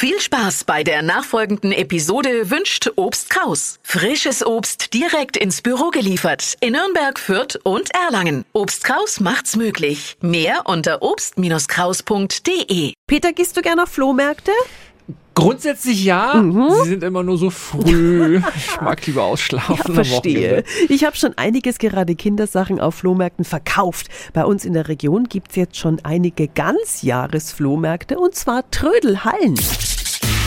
Viel Spaß bei der nachfolgenden Episode wünscht Obst Kraus. Frisches Obst direkt ins Büro geliefert in Nürnberg, Fürth und Erlangen. Obst Kraus macht's möglich. Mehr unter obst-kraus.de. Peter, gehst du gerne auf Flohmärkte? Grundsätzlich ja. Mhm. Sie sind immer nur so früh. Ich mag lieber ausschlafen. Ja, verstehe. Ich habe schon einiges gerade Kindersachen auf Flohmärkten verkauft. Bei uns in der Region gibt es jetzt schon einige Ganzjahresflohmärkte und zwar Trödelhallen.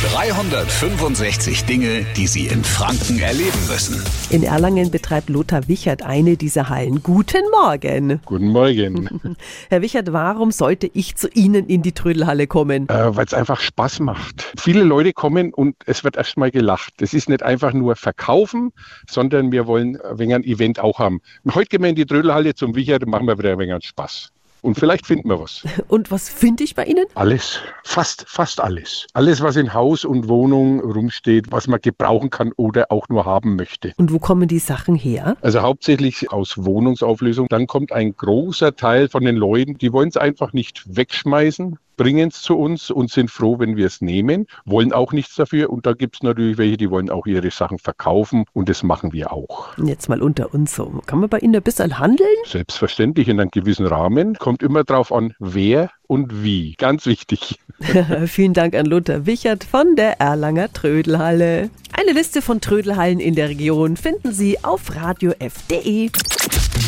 365 Dinge, die Sie in Franken erleben müssen. In Erlangen betreibt Lothar Wichert eine dieser Hallen. Guten Morgen. Guten Morgen. Herr Wichert, warum sollte ich zu Ihnen in die Trödelhalle kommen? Äh, Weil es einfach Spaß macht. Viele Leute kommen und es wird erstmal gelacht. Es ist nicht einfach nur verkaufen, sondern wir wollen ein wenig ein Event auch haben. Heute gehen wir in die Trödelhalle zum Wichert und machen wir wieder ein wenig Spaß. Und vielleicht finden wir was. Und was finde ich bei Ihnen? Alles, fast, fast alles. Alles, was in Haus und Wohnung rumsteht, was man gebrauchen kann oder auch nur haben möchte. Und wo kommen die Sachen her? Also hauptsächlich aus Wohnungsauflösung. Dann kommt ein großer Teil von den Leuten, die wollen es einfach nicht wegschmeißen, bringen es zu uns und sind froh, wenn wir es nehmen, wollen auch nichts dafür. Und da gibt es natürlich welche, die wollen auch ihre Sachen verkaufen und das machen wir auch. Jetzt mal unter uns so. Kann man bei Ihnen ein bisschen handeln? Selbstverständlich in einem gewissen Rahmen. Kommt immer drauf an, wer und wie. Ganz wichtig. Vielen Dank an Lothar Wichert von der Erlanger Trödelhalle. Eine Liste von Trödelhallen in der Region finden Sie auf radiof.de.